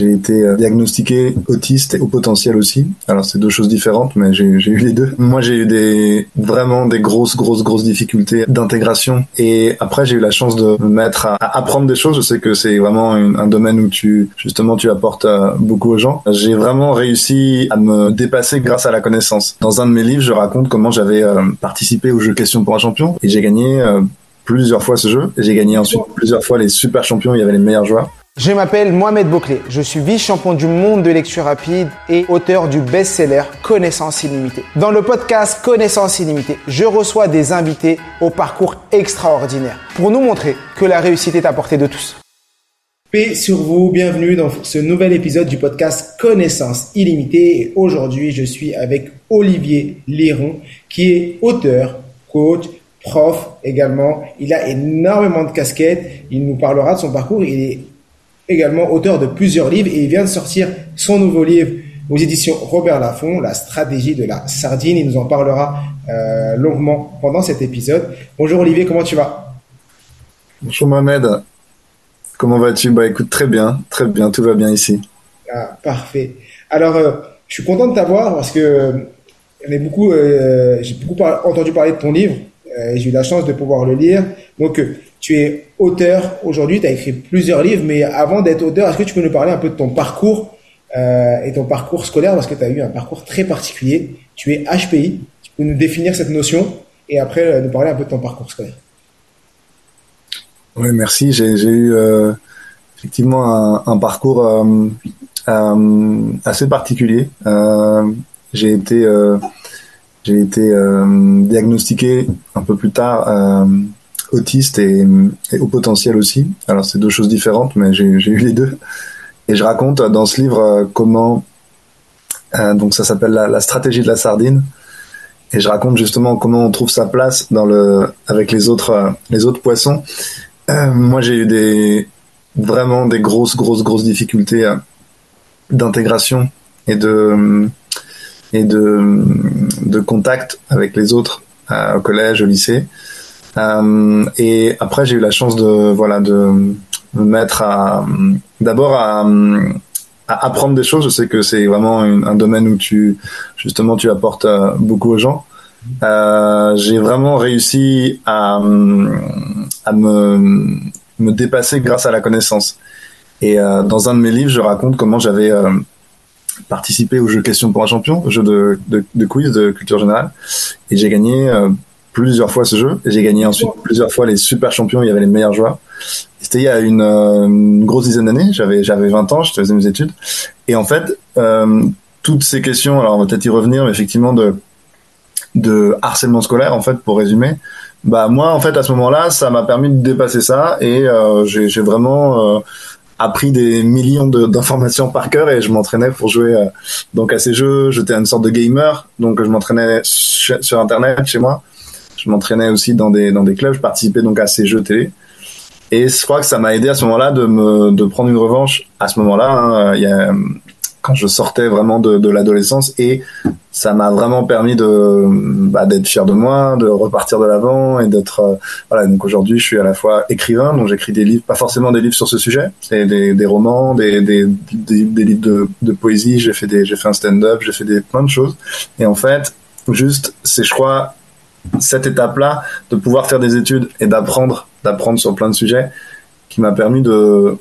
J'ai été euh, diagnostiqué autiste et au potentiel aussi. Alors c'est deux choses différentes, mais j'ai eu les deux. Moi j'ai eu des vraiment des grosses grosses grosses difficultés d'intégration et après j'ai eu la chance de me mettre à, apprendre des choses. Je sais que c'est vraiment un domaine où tu justement tu apportes euh, beaucoup aux gens. J'ai vraiment réussi à me dépasser grâce à la connaissance. Dans un de mes livres, je raconte comment j'avais euh, participé au jeu Question pour un champion et j'ai gagné plusieurs fois ce jeu et j'ai gagné ensuite plusieurs fois les super champions. Il y avait les meilleurs joueurs. Je m'appelle Mohamed Bouclé, je suis vice-champion du monde de lecture rapide et auteur du best-seller Connaissance illimitée. Dans le podcast Connaissance illimitée, je reçois des invités au parcours extraordinaire pour nous montrer que la réussite est à portée de tous. Paix sur vous, bienvenue dans ce nouvel épisode du podcast Connaissance illimitée et aujourd'hui je suis avec Olivier Liron qui est auteur, coach, prof également. Il a énormément de casquettes, il nous parlera de son parcours, il est également auteur de plusieurs livres et il vient de sortir son nouveau livre aux éditions Robert Laffont, La stratégie de la sardine. Il nous en parlera euh, longuement pendant cet épisode. Bonjour Olivier, comment tu vas? Bonjour Mohamed, comment vas-tu? Bah écoute, très bien, très bien, tout va bien ici. Ah, parfait. Alors, euh, je suis content de t'avoir parce que euh, beaucoup, j'ai beaucoup entendu parler de ton livre et j'ai eu la chance de pouvoir le lire. Donc, tu es auteur aujourd'hui, tu as écrit plusieurs livres, mais avant d'être auteur, est-ce que tu peux nous parler un peu de ton parcours euh, et ton parcours scolaire? Parce que tu as eu un parcours très particulier. Tu es HPI, tu peux nous définir cette notion et après euh, nous parler un peu de ton parcours scolaire. Oui, merci. J'ai eu euh, effectivement un, parcours assez particulier. j'ai été j'ai été diagnostiqué un peu plus tard autiste et, au potentiel aussi. Alors c'est deux choses différentes, mais j'ai eu les deux. Et je raconte dans ce livre euh, comment, euh, donc ça s'appelle la, stratégie de la sardine. Et je raconte justement comment on trouve sa place dans le, avec les autres, euh, les autres poissons. moi, j'ai eu des, vraiment des grosses, grosses, grosses difficultés d'intégration et de, et de, de contact avec les autres au collège, au lycée. Euh, et après, j'ai eu la chance de voilà de me mettre à d'abord à, apprendre des choses. Je sais que c'est vraiment un domaine où tu justement tu apportes euh, beaucoup aux gens. Euh, j'ai vraiment réussi à, me, dépasser grâce à la connaissance. Et dans un de mes livres, je raconte comment j'avais participé au jeu Question pour un champion, jeu de quiz de culture générale, et j'ai gagné plusieurs fois ce jeu. et J'ai gagné ensuite plusieurs fois les super champions. Il y avait les meilleurs joueurs. C'était il y a une, euh, une grosse dizaine d'années. J'avais j'avais 20 ans. Je faisais mes études. Et en fait, euh, toutes ces questions. Alors on va peut-être y revenir, mais effectivement de de harcèlement scolaire en fait pour résumer. Bah moi en fait à ce moment-là, ça m'a permis de dépasser ça et euh, j'ai vraiment euh, appris des millions d'informations par cœur et je m'entraînais pour jouer euh, donc à ces jeux. J'étais une sorte de gamer, donc je m'entraînais sur internet chez moi je m'entraînais aussi dans des dans des clubs. Je participais donc à ces jeux télé. Et je crois que ça m'a aidé à ce moment-là de me de prendre une revanche. À ce moment-là, hein, a, quand je sortais vraiment de, l'adolescence et ça m'a vraiment permis de bah, d'être fier de moi, de repartir de l'avant et d'être euh, voilà. Donc aujourd'hui, je suis à la fois écrivain, donc j'écris des livres, pas forcément des livres sur ce sujet, c'est des, des romans, des, des, des, des livres de, de poésie. J'ai fait des j'ai fait un stand-up, j'ai fait des plein de choses. Et en fait, juste c'est je crois cette étape-là, de pouvoir faire des études et d'apprendre, d'apprendre sur plein de sujets, qui m'a permis de,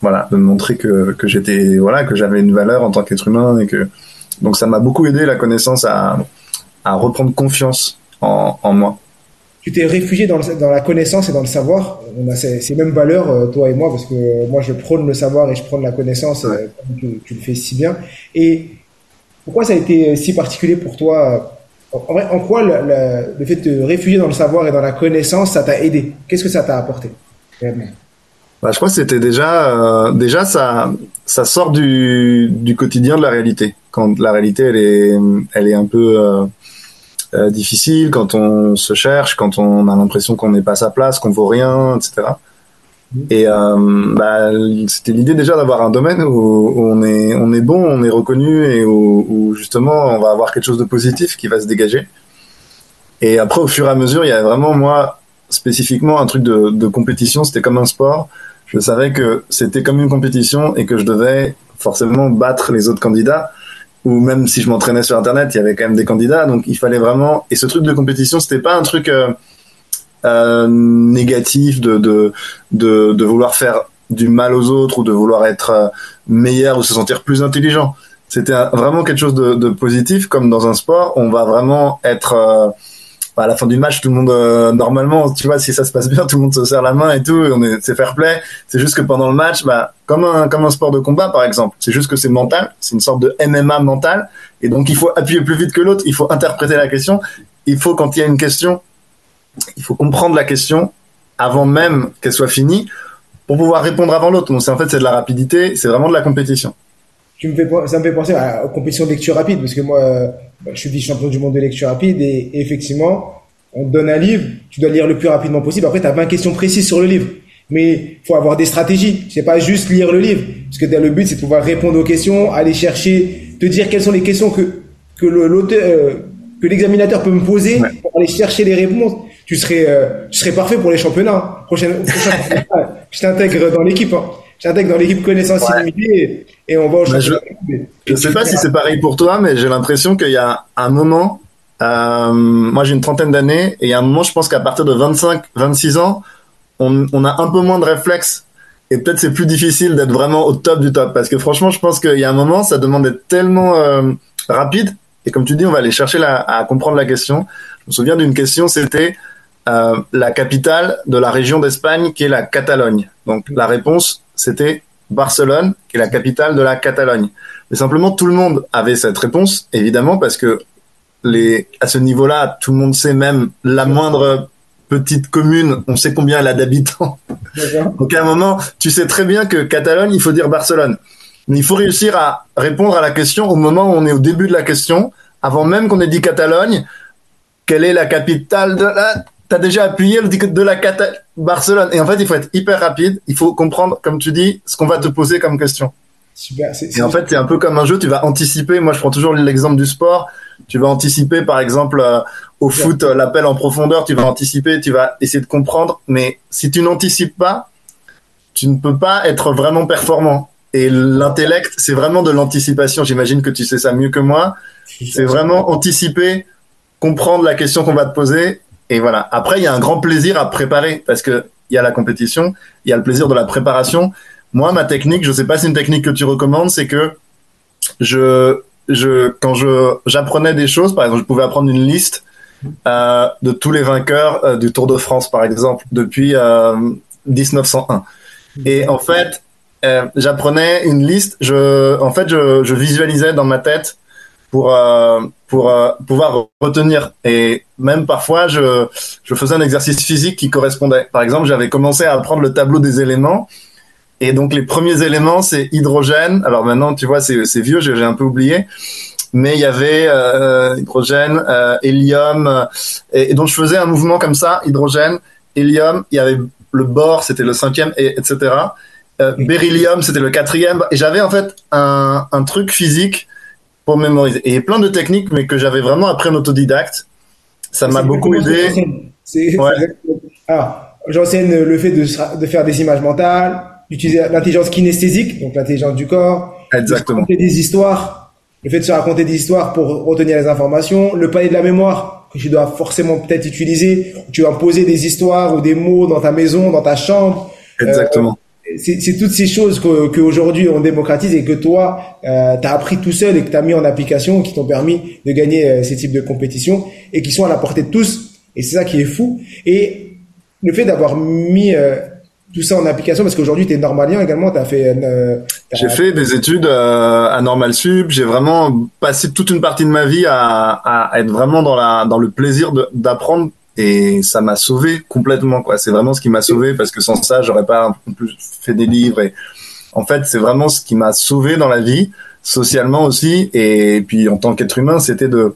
voilà, de montrer que, que j'étais, voilà, que j'avais une valeur en tant qu'être humain et que, donc ça m'a beaucoup aidé la connaissance à, à reprendre confiance en, en moi. Tu t'es réfugié dans, dans, la connaissance et dans le savoir. On a ces, ces, mêmes valeurs, euh, toi et moi, parce que moi je prône le savoir et je prône la connaissance, euh, tu, tu, le fais si bien. Et pourquoi ça a été si particulier pour toi en, quoi le, fait de te réfugier dans le savoir et dans la connaissance, ça t'a aidé? Qu'est-ce que ça t'a apporté bah, je crois que c'était déjà, euh, déjà ça, ça sort du, du quotidien de la réalité. Quand la réalité, elle est, elle est un peu euh, euh, difficile, quand on se cherche, quand on a l'impression qu'on n'est pas à sa place, qu'on vaut rien, etc. Et euh, bah, c'était l'idée déjà d'avoir un domaine où, on est on est bon, on est reconnu et où, où, justement on va avoir quelque chose de positif qui va se dégager. Et après au fur et à mesure, il y a vraiment moi spécifiquement un truc de, de compétition. C'était comme un sport. Je savais que c'était comme une compétition et que je devais forcément battre les autres candidats. Ou même si je m'entraînais sur internet, il y avait quand même des candidats. Donc il fallait vraiment. Et ce truc de compétition, c'était pas un truc. Euh, euh, négatif de, de, de, de, vouloir faire du mal aux autres ou de vouloir être euh, meilleur ou se sentir plus intelligent. C'était vraiment quelque chose de, de, positif, comme dans un sport, on va vraiment être euh, à la fin du match, tout le monde euh, normalement, tu vois, si ça se passe bien, tout le monde se serre la main et tout, on est c'est fair play. C'est juste que pendant le match, bah comme un comme un sport de combat par exemple, c'est juste que c'est mental, c'est une sorte de MMA mental, et donc il faut appuyer plus vite que l'autre, il faut interpréter la question, il faut quand il y a une question il faut comprendre la question avant même qu'elle soit finie pour pouvoir répondre avant l'autre. Donc c'est en fait c'est de la rapidité, c'est vraiment de la compétition. Tu me fais, ça me fait penser à la compétition de lecture rapide parce que moi bah, je suis vice-champion du monde de lecture rapide et, effectivement on te donne un livre, tu dois lire le plus rapidement possible. Après tu as 20 questions précises sur le livre. Mais faut avoir des stratégies. C'est pas juste lire le livre parce que le but c'est de pouvoir répondre aux questions, aller chercher, te dire quelles sont les questions que que l'auteur euh, que l'examinateur peut me poser pour aller chercher les réponses tu serais, euh, tu serais parfait pour les championnats. Prochaine, prochaine je t'intègre dans l'équipe. Hein. Je t'intègre dans l'équipe connaissance illimitée et, on va au bah, championnat. je, ne sais pas si c'est pareil pour toi, mais j'ai l'impression qu'il y a un moment. Euh, moi, j'ai une trentaine d'années et il y a un moment, je pense qu'à partir de 25, 26 ans, on, on a un peu moins de réflexes et peut-être c'est plus difficile d'être vraiment au top du top parce que franchement, je pense qu'il y a un moment, ça demande d'être tellement euh, rapide et comme tu dis, on va aller chercher la, à comprendre la question. Je me souviens d'une question, c'était euh, la capitale de la région d'Espagne qui est la Catalogne. Donc la réponse, c'était Barcelone, qui est la capitale de la Catalogne. Mais simplement, tout le monde avait cette réponse, évidemment, parce que les, à ce niveau-là, tout le monde sait même la moindre petite commune, on sait combien elle a d'habitants. Donc à un moment, tu sais très bien que Catalogne, il faut dire Barcelone. Mais il faut réussir à répondre à la question au moment où on est au début de la question, avant même qu'on ait dit Catalogne, quelle est la capitale de la t'as déjà appuyé le de la cata Barcelone. Et en fait, il faut être hyper rapide. Il faut comprendre, comme tu dis, ce qu'on va te poser comme question. Super. et en fait, c'est un peu comme un jeu. Tu vas anticiper. Moi, je prends toujours l'exemple du sport. Tu vas anticiper, par exemple, euh, au foot, euh, l'appel en profondeur. Tu vas anticiper. Tu vas essayer de comprendre. Mais si tu n'anticipes pas, tu ne peux pas être vraiment performant. Et l'intellect, c'est vraiment de l'anticipation. J'imagine que tu sais ça mieux que moi. C'est vraiment anticiper, comprendre la question qu'on va te poser et voilà. Après, il y a un grand plaisir à préparer parce que il y a la compétition, il y a le plaisir de la préparation. Moi, ma technique, je sais pas si c'est une technique que tu recommandes, c'est que je, je, quand je, j'apprenais des choses, par exemple, je pouvais apprendre une liste euh, de tous les vainqueurs euh, du Tour de France, par exemple, depuis euh, 1901. Et en fait, euh, j'apprenais une liste. Je, en fait, je, je visualisais dans ma tête pour euh, pour euh, pouvoir retenir et même parfois je je faisais un exercice physique qui correspondait. Par exemple, j'avais commencé à apprendre le tableau des éléments et donc les premiers éléments c'est hydrogène. Alors maintenant, tu vois, c'est c'est vieux, j'ai un peu oublié. Mais il y avait euh, hydrogène, hélium, et, donc je faisais un mouvement comme ça, hydrogène, hélium. Il y avait le bore, c'était le cinquième, et, etc. beryllium, c'était le quatrième. Et j'avais en fait un, un truc physique pour mémoriser. Et plein de techniques, mais que j'avais vraiment appris en autodidacte. Ça m'a beaucoup aidé. Alors, j'enseigne le fait de, de faire des images mentales, d'utiliser l'intelligence kinesthésique, donc l'intelligence du corps. Exactement. De raconter des histoires, le fait de se raconter des histoires pour retenir les informations, le palier de la mémoire que tu dois forcément peut-être utiliser. Tu vas poser des histoires ou des mots dans ta maison, dans ta chambre. Exactement c'est toutes ces choses qu'aujourd'hui on démocratise et que toi, euh, tu as appris tout seul et que tu as mis en application, qui t'ont permis de gagner euh, ces types de compétitions et qui sont à la portée de tous. Et c'est ça qui est fou. Et le fait d'avoir mis euh, tout ça en application, parce qu'aujourd'hui tu es normalien également, tu as fait... Euh, j'ai fait des études à Normal Sup, j'ai vraiment passé toute une partie de ma vie à, à être vraiment dans, la, dans le plaisir d'apprendre et ça m'a sauvé complètement quoi c'est vraiment ce qui m'a sauvé parce que sans ça j'aurais pas fait des livres et En fait, c'est vraiment ce qui m'a sauvé dans la vie, socialement aussi, et puis en tant qu'être humain, c'était de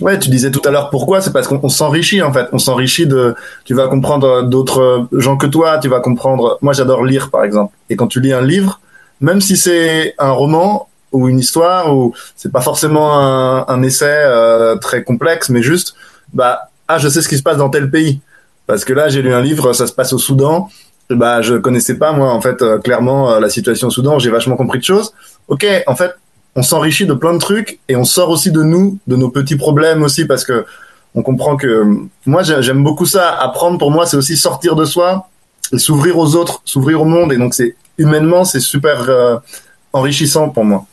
Ouais, tu disais tout à l'heure pourquoi, c'est parce qu'on s'enrichit en fait. On s'enrichit de, tu vas comprendre d'autres gens que toi, tu vas comprendre. Moi, j'adore lire par exemple. Et quand tu lis un livre, même si c'est un roman ou une histoire ou c'est pas forcément un, un essai euh, très complexe, mais juste, bah, ah, je sais ce qui se passe dans tel pays. Parce que là, j'ai lu un livre, ça se passe au Soudan. bah, je connaissais pas moi en fait euh, clairement euh, la situation au Soudan. J'ai vachement compris de choses. Ok, en fait, on s'enrichit de plein de trucs et on sort aussi de nous, de nos petits problèmes aussi parce que on comprend que moi j'aime beaucoup ça. Apprendre pour moi c'est aussi sortir de soi et s'ouvrir aux autres, s'ouvrir au monde et donc c'est humainement c'est super euh, enrichissant pour moi.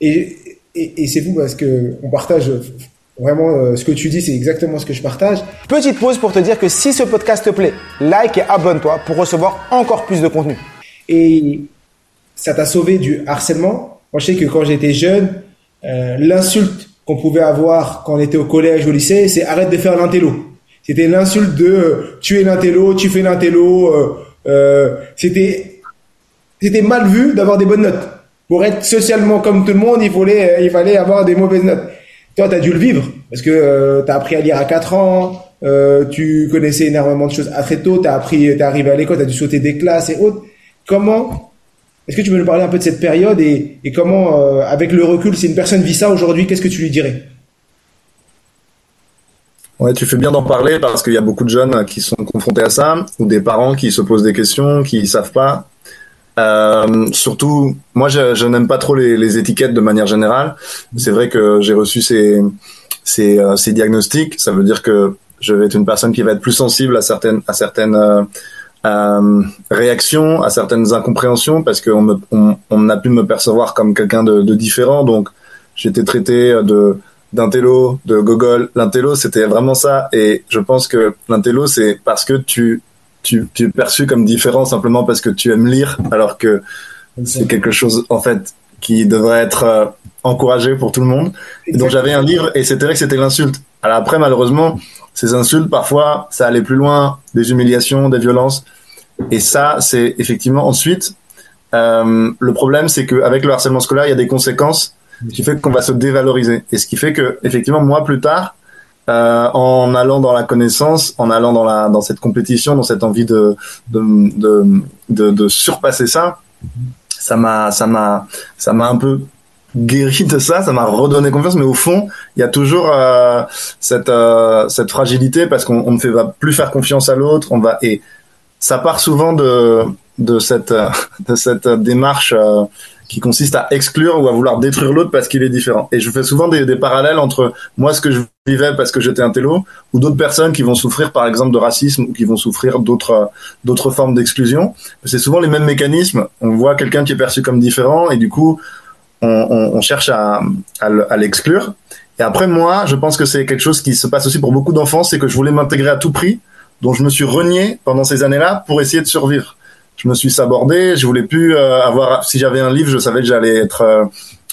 Et, et, c'est fou parce que on partage vraiment euh, ce que tu dis, c'est exactement ce que je partage. Petite pause pour te dire que si ce podcast te plaît, like et abonne-toi pour recevoir encore plus de contenu. Et ça t'a sauvé du harcèlement, moi, je sais que quand j'étais jeune, euh, l'insulte qu'on pouvait avoir quand on était au collège, au lycée, c'est arrête de faire l'intello. C'était l'insulte de euh, tu es l'intello, tu fais l'intello. Euh, euh, c'était c'était mal vu d'avoir des bonnes notes. Pour être socialement comme tout le monde, il fallait il fallait avoir des mauvaises notes. Toi, tu as dû le vivre parce que tu as appris à lire à 4 ans, tu connaissais énormément de choses à très tôt, tu es arrivé à l'école, tu as dû sauter des classes et autres. Comment est-ce que tu peux nous parler un peu de cette période et, comment, euh, avec le recul, si une personne vit ça aujourd'hui, qu'est-ce que tu lui dirais? Ouais, tu fais bien d'en parler parce qu'il y a beaucoup de jeunes qui sont confrontés à ça, ou des parents qui se posent des questions, qui savent pas. Euh, surtout, moi, je, n'aime pas trop les, étiquettes de manière générale. C'est vrai que j'ai reçu ces, ces, euh, ces, diagnostics. Ça veut dire que je vais être une personne qui va être plus sensible à certaines, à certaines euh, réaction à certaines incompréhensions parce qu'on on, on a pu me percevoir comme quelqu'un de, de, différent. Donc, j'étais traité de d'intello, de gogol. L'intello, c'était vraiment ça. Et je pense que l'intello, c'est parce que tu, tu, tu es perçu comme différent simplement parce que tu aimes lire, alors que c'est quelque chose, en fait, qui devrait être euh, encouragé pour tout le monde. Et donc, j'avais un livre et c'était vrai que c'était l'insulte. Alors après, malheureusement, ces insultes, parfois, ça allait plus loin, des humiliations, des violences. Et ça, c'est effectivement ensuite, euh, le problème, c'est qu'avec le harcèlement scolaire, il y a des conséquences qui fait qu'on va se dévaloriser. Et ce qui fait que, effectivement, moi, plus tard, euh, en allant dans la connaissance, en allant dans la dans cette compétition, dans cette envie de de de, de, surpasser ça, ça m'a ça m'a ça m'a un peu guéri de ça, ça m'a redonné confiance. Mais au fond, il y a toujours euh, cette euh, cette fragilité parce qu'on ne fait va plus faire confiance à l'autre. On va et ça part souvent de de cette de cette démarche euh, qui consiste à exclure ou à vouloir détruire l'autre parce qu'il est différent. Et je fais souvent des, parallèles entre moi ce que je vivais parce que j'étais un télo ou d'autres personnes qui vont souffrir par exemple de racisme ou qui vont souffrir d'autres d'autres formes d'exclusion. C'est souvent les mêmes mécanismes. On voit quelqu'un qui est perçu comme différent et du coup on, cherche à, à l'exclure. Et après, moi, je pense que c'est quelque chose qui se passe aussi pour beaucoup d'enfants, c'est que je voulais m'intégrer à tout prix, donc je me suis renié pendant ces années-là pour essayer de survivre. Je me suis sabordé, je voulais plus euh, avoir. Si j'avais un livre, je savais que j'allais être euh,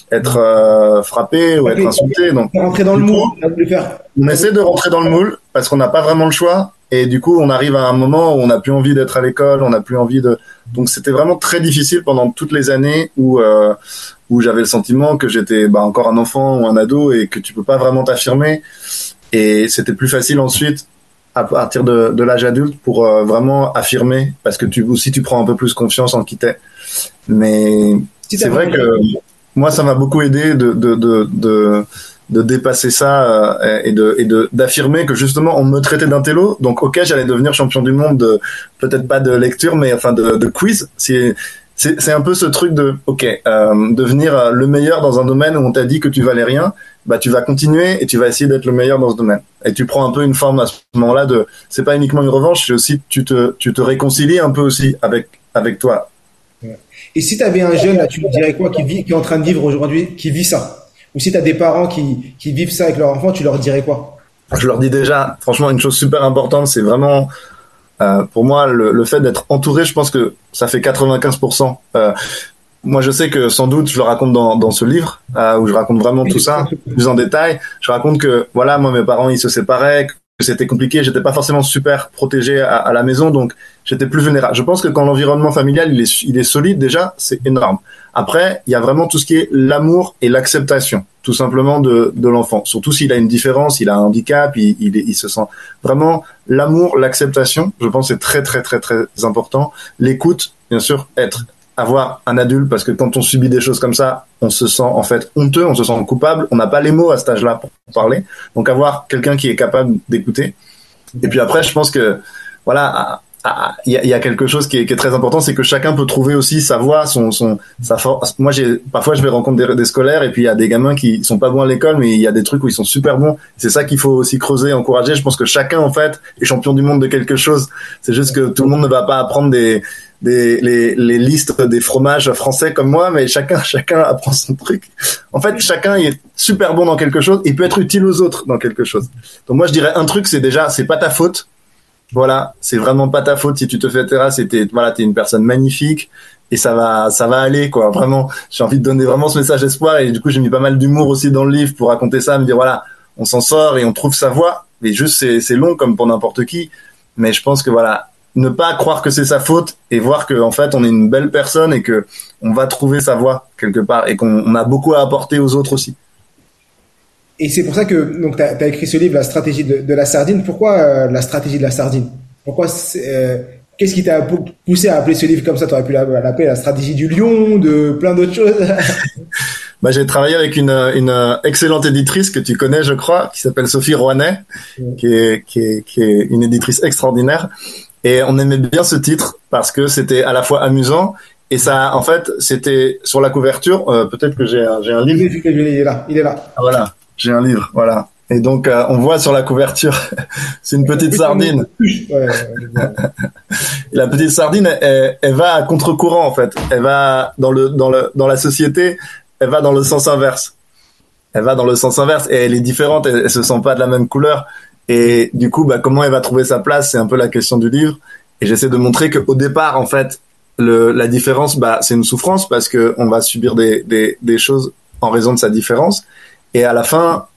être euh, frappé ou être insulté. Donc, rentrer dans le moule. on essaie de rentrer dans le moule parce qu'on n'a pas vraiment le choix. Et du coup, on arrive à un moment où on n'a plus envie d'être à l'école, on n'a plus envie de. Donc, c'était vraiment très difficile pendant toutes les années où où j'avais le sentiment que j'étais bah, encore un enfant ou un ado et que tu peux pas vraiment t'affirmer. Et c'était plus facile ensuite à partir de, de l'âge adulte pour euh, vraiment affirmer parce que tu aussi tu prends un peu plus confiance en qui t'es. Mais c'est vrai que moi ça m'a beaucoup aidé de de de, de, de dépasser ça euh, et de et de d'affirmer que justement on me traitait d'intello donc ok j'allais devenir champion du monde de peut-être pas de lecture mais enfin de, de quiz. Si c'est un peu ce truc de ok euh, devenir le meilleur dans un domaine où on t'a dit que tu valais rien bah tu vas continuer et tu vas essayer d'être le meilleur dans ce domaine. Et tu prends un peu une forme à ce moment-là de c'est pas uniquement une revanche c'est aussi tu te tu te réconcilies un peu aussi avec avec toi. Et si tu avais un jeune là tu lui dirais quoi qui vit qui est en train de vivre aujourd'hui qui vit ça? Ou si tu as des parents qui qui vivent ça avec leur enfant tu leur dirais quoi? Je leur dis déjà franchement une chose super importante c'est vraiment euh, pour moi, le, le fait d'être entouré, je pense que ça fait 95%. Euh, moi, je sais que sans doute, je le raconte dans, dans ce livre euh, où je raconte vraiment tout ça plus en détail. Je raconte que voilà, moi, mes parents, ils se séparaient, c'était compliqué, j'étais pas forcément super protégé à, à la maison, donc j'étais plus vulnérable. Je pense que quand l'environnement familial il est, il est solide déjà, c'est énorme. Après, il y a vraiment tout ce qui est l'amour et l'acceptation, tout simplement de, de l'enfant. Surtout s'il a une différence, il a un handicap, il, il, il se sent vraiment l'amour, l'acceptation. Je pense c'est très très très très important. L'écoute, bien sûr, être avoir un adulte parce que quand on subit des choses comme ça, on se sent en fait honteux, on se sent coupable, on n'a pas les mots à cet âge-là pour parler. Donc avoir quelqu'un qui est capable d'écouter. Et puis après, je pense que voilà, il y, a, y, a, quelque chose qui est, qui est très important, c'est que chacun peut trouver aussi sa voix, son, son, sa force. Moi, j'ai parfois je vais rencontrer des, des, scolaires et puis il y a des gamins qui sont pas bons à l'école, mais il y a des trucs où ils sont super bons. C'est ça qu'il faut aussi creuser, encourager. Je pense que chacun en fait est champion du monde de quelque chose. C'est juste que tout le monde ne va pas apprendre des des les, les listes des fromages français comme moi, mais chacun chacun apprend son truc. En fait, chacun est super bon dans quelque chose et peut être utile aux autres dans quelque chose. Donc moi, je dirais un truc, c'est déjà, c'est pas ta faute voilà, c'est vraiment pas ta faute si tu te fais terrasse et t'es voilà, t'es une personne magnifique et ça va ça va aller quoi. Vraiment, j'ai envie de donner vraiment ce message d'espoir et du coup j'ai mis pas mal d'humour aussi dans le livre pour raconter ça, me dire voilà, on s'en sort et on trouve sa voie. Mais juste c'est c'est long comme pour n'importe qui, mais je pense que voilà, ne pas croire que c'est sa faute et voir que en fait on est une belle personne et que on va trouver sa voie quelque part et qu'on a beaucoup à apporter aux autres aussi. Et c'est pour ça que donc tu as, écrit ce livre, La stratégie de, de la sardine. Pourquoi euh, la stratégie de la sardine? Pourquoi euh, Qu'est-ce qui t'a poussé à appeler ce livre comme ça? Tu aurais pu l'appeler la stratégie du lion, de plein d'autres choses. bah, j'ai travaillé avec une, une excellente éditrice que tu connais, je crois, qui s'appelle Sophie Rouanet, qui, est, qui, est, qui est une éditrice extraordinaire. Et on aimait bien ce titre parce que c'était à la fois amusant et ça, en fait, c'était sur la couverture. Euh, Peut-être que j'ai un, un livre. Il est là. Il est là. Ah, voilà. J'ai un livre, voilà. Et donc, euh, on voit sur la couverture, c'est une petite sardine. la petite sardine, elle, elle, va à contre-courant en fait. Elle va dans le dans le dans la société, elle va dans le sens inverse. Elle va dans le sens inverse et elle est différente. Elle, elle se sent pas de la même couleur. Et du coup, bah, comment elle va trouver sa place, c'est un peu la question du livre. Et j'essaie de montrer qu'au départ, en fait, le, la différence, bah, c'est une souffrance parce que on va subir des, des, des choses en raison de sa différence. Et à la fin,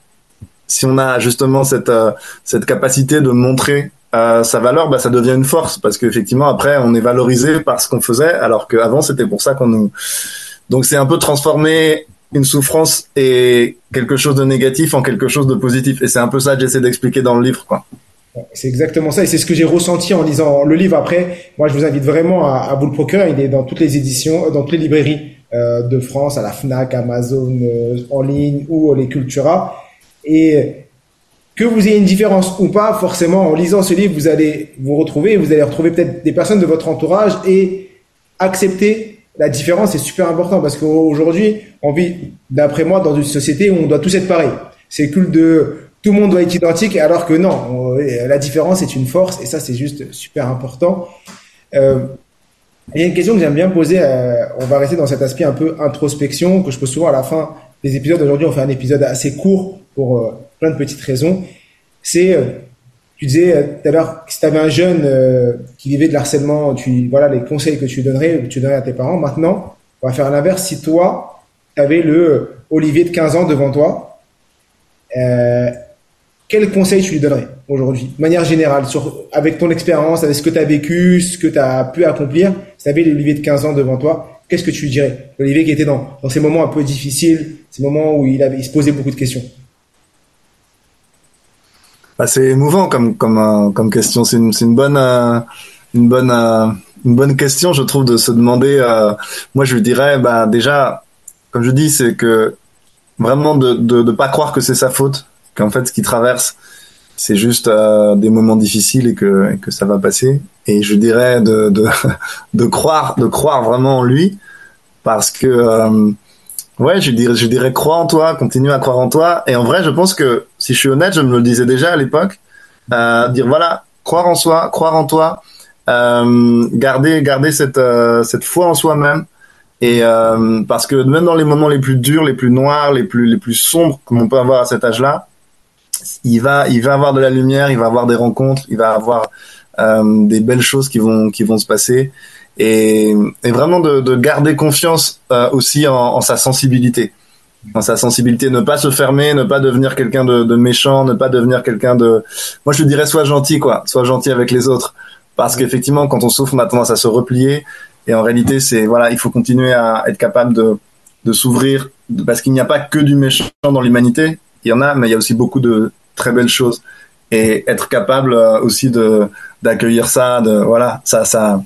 si on a justement cette euh, cette capacité de montrer euh, sa valeur, bah, ça devient une force parce qu'effectivement après on est valorisé par ce qu'on faisait, alors qu'avant c'était pour ça qu'on nous. Donc c'est un peu transformer une souffrance et quelque chose de négatif en quelque chose de positif. Et c'est un peu ça que j'essaie d'expliquer dans le livre, quoi. C'est exactement ça, et c'est ce que j'ai ressenti en lisant le livre. Après, moi, je vous invite vraiment à, à, vous le procurer. Il est dans toutes les éditions, dans toutes les librairies euh, de France, à la Fnac, Amazon, euh, en ligne ou les Cultura. Et que vous ayez une différence ou pas, forcément, en lisant ce livre, vous allez vous retrouver, vous allez retrouver peut-être des personnes de votre entourage et accepter la différence c'est super important parce qu'aujourd'hui, on vit, d'après moi, dans une société où on doit tous être pareil. C'est culte de tout le monde doit être identique, alors que non, la différence est une force et ça, c'est juste super important. Euh, il y a une question que j'aime bien poser. Euh, on va rester dans cet aspect un peu introspection que je pose souvent à la fin des épisodes. Aujourd'hui, on fait un épisode assez court pour euh, plein de petites raisons. C'est, euh, tu disais euh, tout à l'heure, si tu avais un jeune euh, qui vivait de l'harcèlement, tu voilà les conseils que tu donnerais, que tu donnerais à tes parents. Maintenant, on va faire l'inverse. Si toi, tu avais le Olivier de 15 ans devant toi, quel conseil tu lui donnerais aujourd'hui, de manière générale, avec ton expérience, avec ce que tu as vécu, ce que tu as pu accomplir, si tu avais l'Olivier de 15 ans devant toi, qu'est-ce que tu lui dirais? L'Olivier qui était dans, ces moments un peu difficiles, ces moments où il, se posait beaucoup de questions. Bah, c'est émouvant comme euh, question. C'est euh, euh, une bonne question, je trouve, de se demander. moi, je lui dirais, bah déjà, comme je dis, c'est que vraiment de de pas croire que c'est sa faute, qu'en fait ce qu'il traverse, c'est juste des moments difficiles et que et que ça va passer. Et je dirais de de de croire de croire vraiment en lui, parce que Ouais, je dirais, je dirais crois en toi, continue à croire en toi. Et en vrai, je pense que si je suis honnête, je me le disais déjà à l'époque, euh, dire voilà, croire en soi, croire en toi, euh, garder, garder cette euh, cette foi en soi-même. Et euh, parce que même dans les moments les plus durs, les plus noirs, les plus les plus sombres comme on peut avoir à cet âge-là, il va il va avoir de la lumière, il va avoir des rencontres, il va avoir euh, des belles choses qui vont qui vont se passer. Et, et vraiment de, de, garder confiance euh, aussi en, en, sa sensibilité. dans sa sensibilité, ne pas se fermer, ne pas devenir quelqu'un de, de, méchant, ne pas devenir quelqu'un de. Moi, je dirais sois gentil, quoi, sois gentil avec les autres, parce qu'effectivement, quand on souffre, on a tendance à se replier, et en réalité, c'est voilà, il faut continuer à être capable de de s'ouvrir, parce qu'il n'y a pas que du méchant dans l'humanité, il y en a, mais il y a aussi beaucoup de très belles choses, et être capable euh, aussi de d'accueillir ça, de voilà, ça ça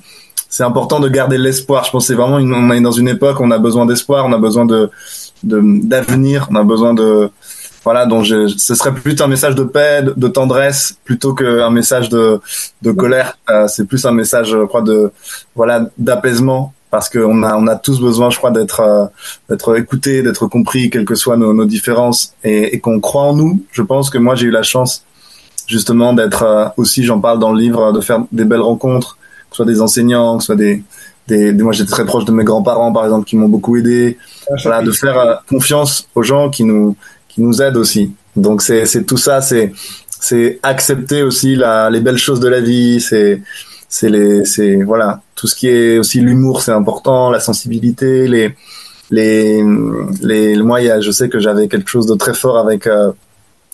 c'est important de garder l'espoir. Je pense c'est vraiment une, on est dans une époque où on a besoin d'espoir, on a besoin de d'avenir, on a besoin de voilà donc ce serait plutôt un message de paix, de, tendresse plutôt qu'un message de de colère. Euh, c'est plus un message, je de voilà d'apaisement parce qu'on a on a tous besoin, je crois, d'être euh, d'être écouté, d'être compris, quelles que soient nos, nos différences. Et, et qu'on croit en nous. Je pense que moi j'ai eu la chance justement d'être euh, aussi, j'en parle dans le livre, de faire des belles rencontres, que ce soit des enseignants, que ce soit des moi j'étais très proche de mes grands-parents par exemple qui m'ont beaucoup aidé. Ah, voilà de faire euh, confiance aux gens qui nous qui nous aident aussi. Donc c'est c'est tout ça c'est c'est accepter aussi la les belles choses de la vie c'est c'est les c'est voilà tout ce qui est aussi l'humour c'est important la sensibilité les les les moi je sais que j'avais quelque chose de très fort avec euh,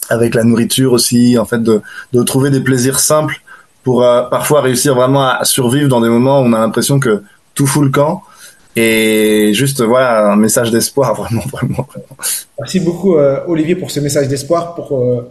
avec la nourriture aussi en fait de de trouver des plaisirs simples pour euh, parfois réussir vraiment à survivre dans des moments où on a l'impression que tout fout le camp. Et juste, voilà, un message d'espoir, vraiment, vraiment, vraiment. Merci beaucoup, euh, Olivier, pour ce message d'espoir. Pour, euh,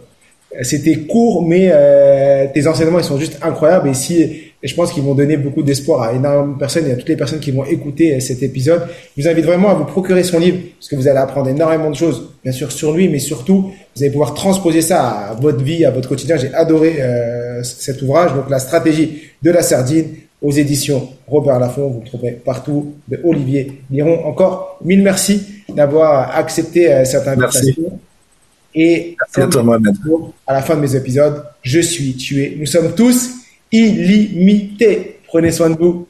c'était court, mais euh, tes enseignements, ils sont juste incroyables. Et si, et je pense qu'ils vont donner beaucoup d'espoir à énormément de personnes et à toutes les personnes qui vont écouter cet épisode. Je vous invite vraiment à vous procurer son livre, parce que vous allez apprendre énormément de choses, bien sûr, sur lui, mais surtout, vous allez pouvoir transposer ça à votre vie, à votre quotidien. J'ai adoré cet ouvrage, donc la stratégie de la sardine aux éditions Robert Laffont. Vous le trouverez partout de Olivier Liron. Encore mille merci d'avoir accepté euh, cette invitation. Et à, à la fin de mes épisodes, je suis tué. Nous sommes tous illimités. Prenez soin de vous.